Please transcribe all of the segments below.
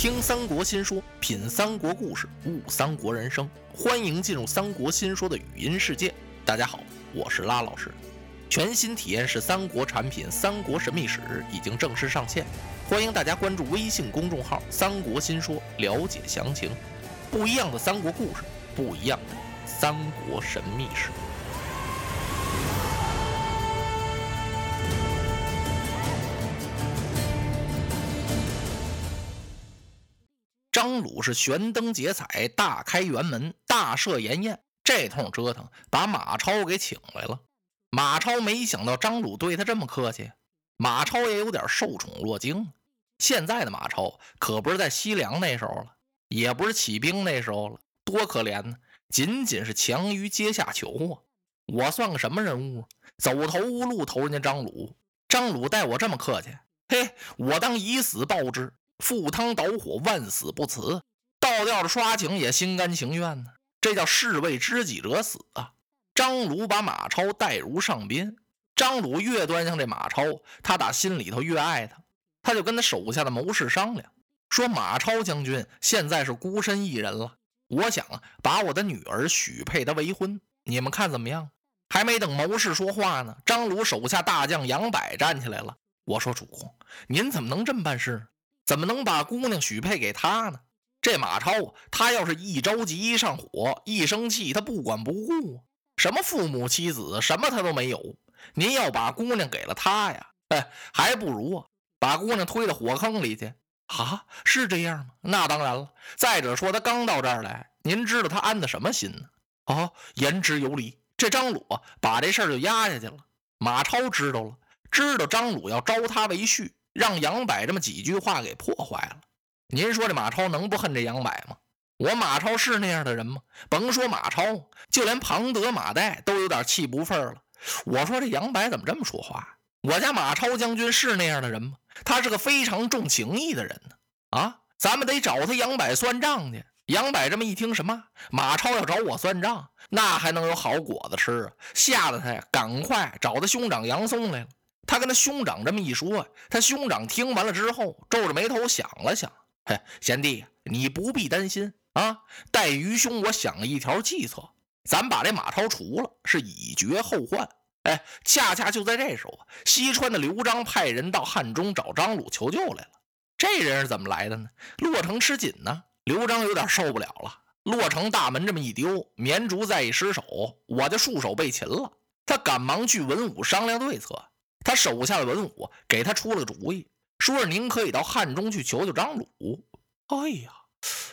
听三国新说，品三国故事，悟三国人生。欢迎进入三国新说的语音世界。大家好，我是拉老师。全新体验式三国产品《三国神秘史》已经正式上线，欢迎大家关注微信公众号“三国新说”了解详情。不一样的三国故事，不一样的三国神秘史。张鲁是悬灯结彩，大开辕门，大设筵宴。这通折腾，把马超给请来了。马超没想到张鲁对他这么客气，马超也有点受宠若惊。现在的马超可不是在西凉那时候了，也不是起兵那时候了，多可怜呢！仅仅是强于阶下囚啊！我算个什么人物？走投无路投人家张鲁，张鲁待我这么客气，嘿，我当以死报之。赴汤蹈火，万死不辞；倒吊着刷井也心甘情愿呢。这叫士为知己者死啊！张鲁把马超带如上宾，张鲁越端详这马超，他打心里头越爱他。他就跟他手下的谋士商量，说：“马超将军现在是孤身一人了，我想，把我的女儿许配他为婚，你们看怎么样？”还没等谋士说话呢，张鲁手下大将杨柏站起来了。我说：“主公，您怎么能这么办事？”怎么能把姑娘许配给他呢？这马超啊，他要是一着急、一上火、一生气，他不管不顾，什么父母妻子，什么他都没有。您要把姑娘给了他呀，哎，还不如啊，把姑娘推到火坑里去啊？是这样吗？那当然了。再者说，他刚到这儿来，您知道他安的什么心呢？哦，言之有理。这张鲁啊把这事儿就压下去了。马超知道了，知道张鲁要招他为婿。让杨柏这么几句话给破坏了，您说这马超能不恨这杨柏吗？我马超是那样的人吗？甭说马超，就连庞德、马岱都有点气不忿了。我说这杨柏怎么这么说话？我家马超将军是那样的人吗？他是个非常重情义的人呢。啊，咱们得找他杨柏算账去。杨柏这么一听，什么马超要找我算账，那还能有好果子吃啊？吓得他呀，赶快找他兄长杨松来了。他跟他兄长这么一说，他兄长听完了之后，皱着眉头想了想：“嘿，贤弟，你不必担心啊。待愚兄，我想了一条计策，咱把这马超除了，是以绝后患。哎，恰恰就在这时候，西川的刘璋派人到汉中找张鲁求救来了。这人是怎么来的呢？洛城吃紧呢，刘璋有点受不了了。洛城大门这么一丢，绵竹再一失手，我就束手被擒了。他赶忙去文武商量对策。他手下的文武给他出了个主意，说是您可以到汉中去求求张鲁。哎呀，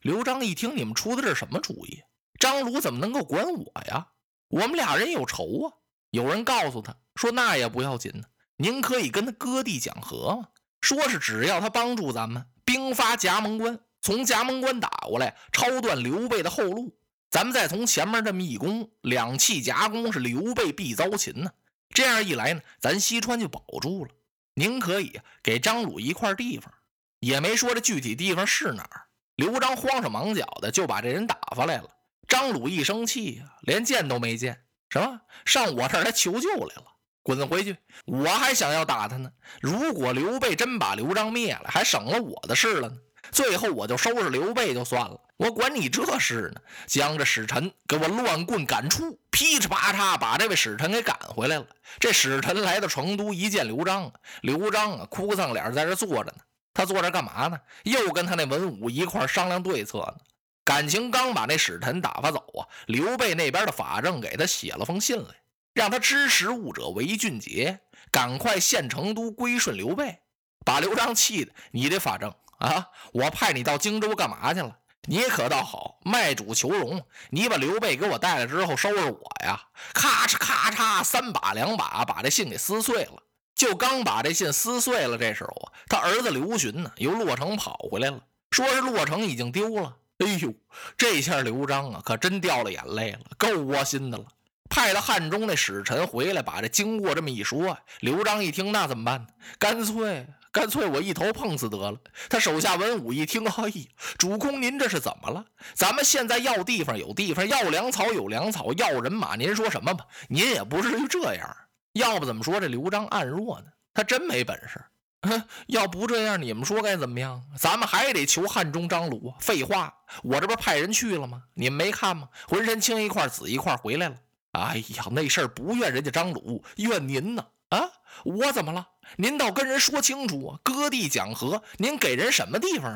刘璋一听，你们出的这是什么主意？张鲁怎么能够管我呀？我们俩人有仇啊！有人告诉他说，那也不要紧呢，您可以跟他割地讲和嘛。说是只要他帮助咱们兵发夹门关，从夹门关打过来，抄断刘备的后路，咱们再从前面这么一攻，两气夹攻，是刘备必遭擒呢。这样一来呢，咱西川就保住了。您可以给张鲁一块地方，也没说这具体地方是哪儿。刘璋慌手忙脚的就把这人打发来了。张鲁一生气呀，连见都没见，什么上我这儿来求救来了？滚回去！我还想要打他呢。如果刘备真把刘璋灭了，还省了我的事了呢。最后我就收拾刘备就算了，我管你这事呢？将这使臣给我乱棍赶出，噼里啪嚓把这位使臣给赶回来了。这使臣来到成都，一见刘璋，刘璋啊，哭丧脸在这坐着呢。他坐这干嘛呢？又跟他那文武一块商量对策呢。感情刚把那使臣打发走啊，刘备那边的法正给他写了封信来，让他知时务者为俊杰，赶快献成都归顺刘备。把刘璋气的，你这法正。啊！我派你到荆州干嘛去了？你可倒好，卖主求荣。你把刘备给我带来之后，收拾我呀！咔嚓咔嚓，三把两把把这信给撕碎了。就刚把这信撕碎了，这时候啊，他儿子刘询呢，由洛城跑回来了，说是洛城已经丢了。哎呦，这下刘璋啊，可真掉了眼泪了，够窝心的了。派了汉中那使臣回来，把这经过这么一说，刘璋一听，那怎么办？干脆。干脆我一头碰死得了。他手下文武一听，哎呀，主公您这是怎么了？咱们现在要地方有地方，要粮草有粮草，要人马您说什么吧？您也不至于这样。要不怎么说这刘璋暗弱呢？他真没本事。哼要不这样，你们说该怎么样？咱们还得求汉中张鲁。废话，我这不派人去了吗？你们没看吗？浑身青一块紫一块回来了。哎呀，那事儿不怨人家张鲁，怨您呢。啊，我怎么了？您倒跟人说清楚啊！割地讲和，您给人什么地方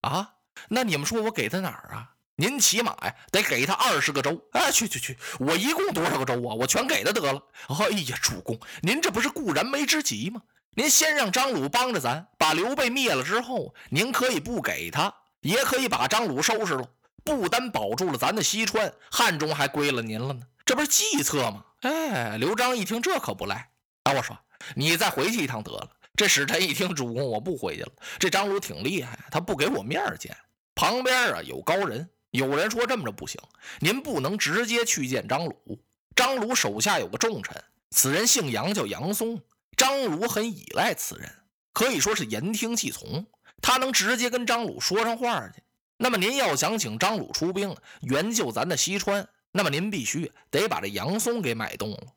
啊？啊，那你们说我给他哪儿啊？您起码呀，得给他二十个州。哎，去去去，我一共多少个州啊？我全给他得了。哎呀，主公，您这不是顾燃眉之急吗？您先让张鲁帮着咱把刘备灭了之后，您可以不给他，也可以把张鲁收拾了，不单保住了咱的西川，汉中还归了您了呢。这不是计策吗？哎，刘璋一听这可不赖啊！我说你再回去一趟得了。这使臣一听，主公我不回去了。这张鲁挺厉害，他不给我面见。旁边啊有高人，有人说这么着不行，您不能直接去见张鲁。张鲁手下有个重臣，此人姓杨，叫杨松。张鲁很依赖此人，可以说是言听计从。他能直接跟张鲁说上话去。那么您要想请张鲁出兵援救咱的西川，那么您必须得把这杨松给买动了！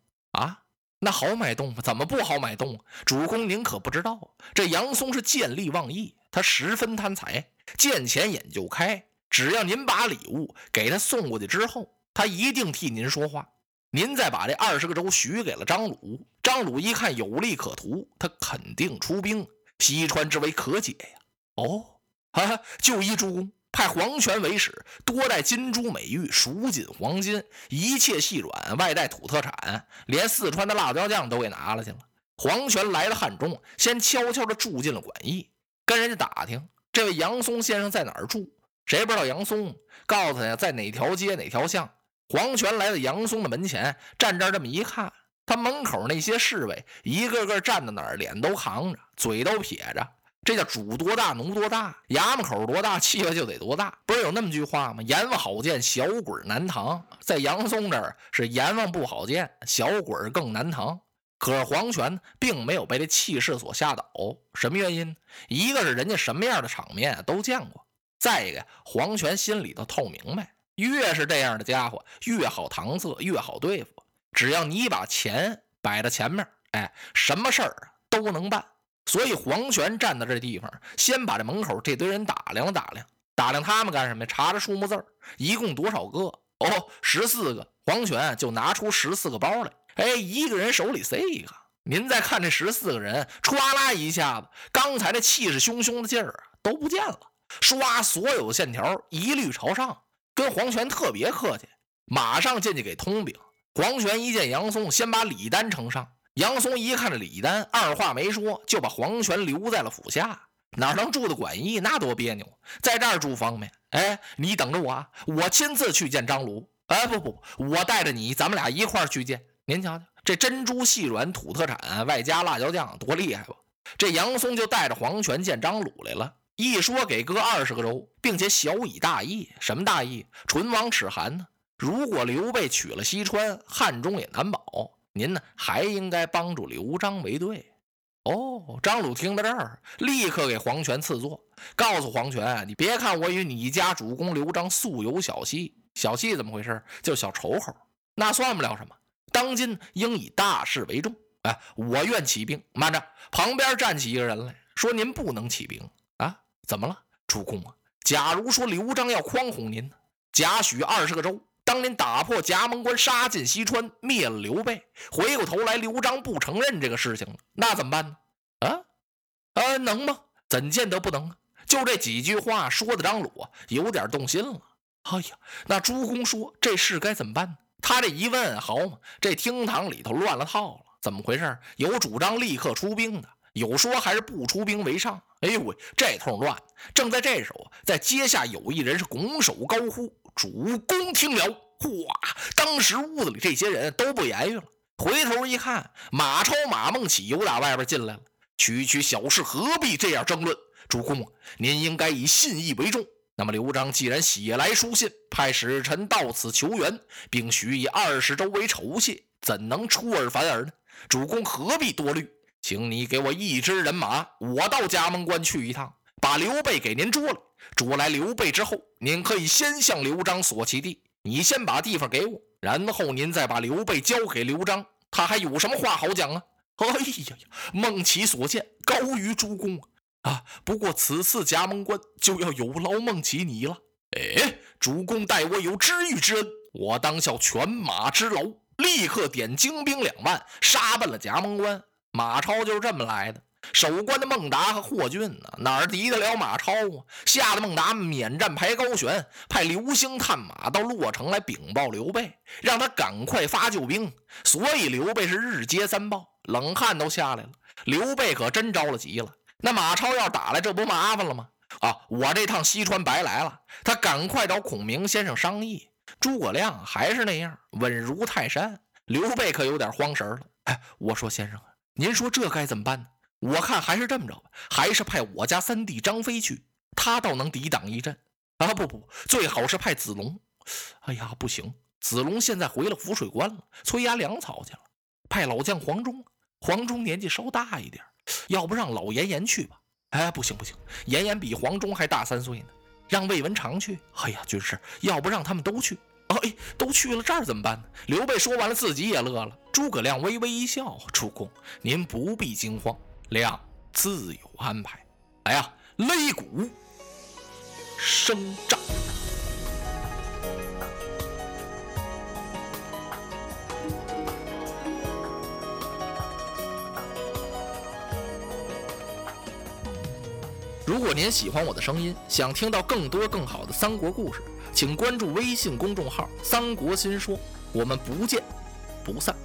那好买动吗？怎么不好买动？主公您可不知道，这杨松是见利忘义，他十分贪财，见钱眼就开。只要您把礼物给他送过去之后，他一定替您说话。您再把这二十个州许给了张鲁。张鲁一看有利可图，他肯定出兵，西川之围可解呀！哦，哈，就依主公派黄权为使，多带金珠美玉、蜀锦黄金，一切细软，外带土特产，连四川的辣椒酱都给拿了去了。黄权来了汉中，先悄悄地住进了馆驿，跟人家打听这位杨松先生在哪儿住。谁不知道杨松？告诉他呀，在哪条街哪条巷。黄权来到杨松的门前，站这儿这么一看。他门口那些侍卫一个个站在那儿，脸都扛着，嘴都撇着。这叫主多大奴多大，衙门口多大，气派就得多大。不是有那么句话吗？阎王好见，小鬼难扛。在杨松这儿是阎王不好见，小鬼更难扛。可是黄权并没有被这气势所吓倒，什么原因？一个是人家什么样的场面都见过，再一个黄权心里头透明白，越是这样的家伙越好搪塞，越好对付。只要你把钱摆在前面，哎，什么事儿都能办。所以黄权站在这地方，先把这门口这堆人打量了打量，打量他们干什么呀？查着数目字儿，一共多少个？哦，十四个。黄权就拿出十四个包来，哎，一个人手里塞一个。您再看这十四个人，唰啦一下子，刚才那气势汹汹的劲儿都不见了，唰，所有线条一律朝上，跟黄权特别客气，马上进去给通禀。黄权一见杨松，先把李丹呈上。杨松一看这李丹，二话没说，就把黄权留在了府下。哪能住的馆驿？那多别扭！在这儿住方便。哎，你等着我啊，我亲自去见张鲁。哎，不不，我带着你，咱们俩一块儿去见。您瞧瞧，这珍珠细软土特产，外加辣椒酱，多厉害吧？这杨松就带着黄权见张鲁来了。一说给哥二十个州，并且小以大义。什么大义？唇亡齿寒呢？如果刘备取了西川，汉中也难保。您呢，还应该帮助刘璋为对。哦，张鲁听到这儿，立刻给黄权赐座，告诉黄权：“你别看我与你家主公刘璋素有小隙，小隙怎么回事？就小仇口，那算不了什么。当今应以大事为重。哎，我愿起兵。慢着，旁边站起一个人来说：‘您不能起兵啊！怎么了，主公啊？假如说刘璋要诓哄您呢？假许二十个州。’当您打破夹门关，杀进西川，灭了刘备，回过头来，刘璋不承认这个事情了，那怎么办呢？啊啊，能吗？怎见得不能啊？就这几句话说的，张鲁啊有点动心了。哎呀，那朱公说这事该怎么办呢？他这一问，好嘛，这厅堂里头乱了套了。怎么回事？有主张立刻出兵的，有说还是不出兵为上。哎呦喂，这通乱！正在这时候，在阶下有一人是拱手高呼。主公听了，哗！当时屋子里这些人都不言语了。回头一看，马超、马孟起由打外边进来了。区区小事，何必这样争论？主公，您应该以信义为重。那么刘璋既然写来书信，派使臣到此求援，并许以二十州为酬谢，怎能出尔反尔呢？主公何必多虑？请你给我一支人马，我到夹门关去一趟，把刘备给您捉了。捉来刘备之后，您可以先向刘璋索其地。你先把地方给我，然后您再把刘备交给刘璋，他还有什么话好讲啊？哎呀呀，孟起所见高于诸公啊！不过此次夹门关就要有劳孟起你了。哎，主公待我有知遇之恩，我当效犬马之劳，立刻点精兵两万，杀奔了夹门关。马超就是这么来的。守关的孟达和霍峻呢，哪儿敌得了马超啊？吓得孟达免战排高悬，派刘兴探马到洛城来禀报刘备，让他赶快发救兵。所以刘备是日接三报，冷汗都下来了。刘备可真着了急了。那马超要打来，这不麻烦了吗？啊，我这趟西川白来了。他赶快找孔明先生商议。诸葛亮还是那样稳如泰山。刘备可有点慌神了。哎，我说先生啊，您说这该怎么办呢？我看还是这么着吧，还是派我家三弟张飞去，他倒能抵挡一阵。啊，不不，最好是派子龙。哎呀，不行，子龙现在回了浮水关了，催压粮草去了。派老将黄忠，黄忠年纪稍大一点，要不让老严严去吧？哎，不行不行，严严比黄忠还大三岁呢。让魏文长去。哎呀，军师，要不让他们都去？哎，都去了，这儿怎么办呢？刘备说完了，自己也乐了。诸葛亮微微一笑：“主公，您不必惊慌。”亮自有安排。来呀，擂鼓声战。如果您喜欢我的声音，想听到更多更好的三国故事，请关注微信公众号“三国新说”。我们不见不散。